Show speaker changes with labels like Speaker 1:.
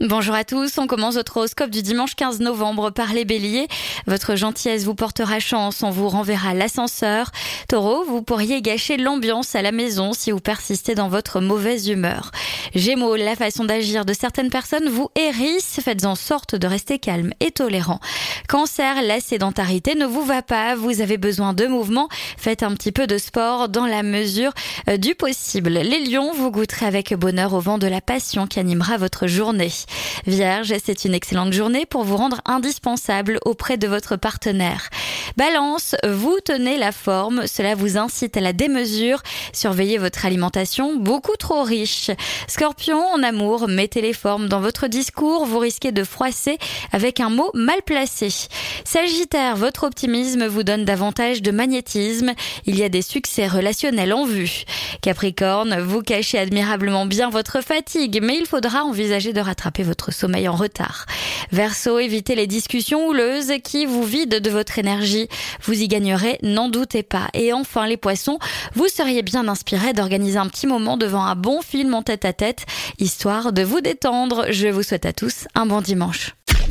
Speaker 1: Bonjour à tous, on commence votre horoscope du dimanche 15 novembre par les béliers. Votre gentillesse vous portera chance, on vous renverra l'ascenseur. Taureau, vous pourriez gâcher l'ambiance à la maison si vous persistez dans votre mauvaise humeur. Gémeaux, la façon d'agir de certaines personnes vous hérisse, faites en sorte de rester calme et tolérant. Cancer, la sédentarité ne vous va pas, vous avez besoin de mouvement, faites un petit peu de sport dans la mesure euh, du possible. Les lions, vous goûterez avec bonheur au vent de la passion qui animera votre journée. Vierge, c'est une excellente journée pour vous rendre indispensable auprès de votre partenaire. Balance, vous tenez la forme, cela vous incite à la démesure. Surveillez votre alimentation beaucoup trop riche. Scorpion, en amour, mettez les formes dans votre discours, vous risquez de froisser avec un mot mal placé. Sagittaire, votre optimisme vous donne davantage de magnétisme, il y a des succès relationnels en vue. Capricorne, vous cachez admirablement bien votre fatigue, mais il faudra envisager de rattraper votre sommeil en retard. Verseau, évitez les discussions houleuses qui vous vident de votre énergie. Vous y gagnerez, n'en doutez pas. Et enfin, les poissons, vous seriez bien inspiré d'organiser un petit moment devant un bon film en tête à tête, histoire de vous détendre. Je vous souhaite à tous un bon dimanche.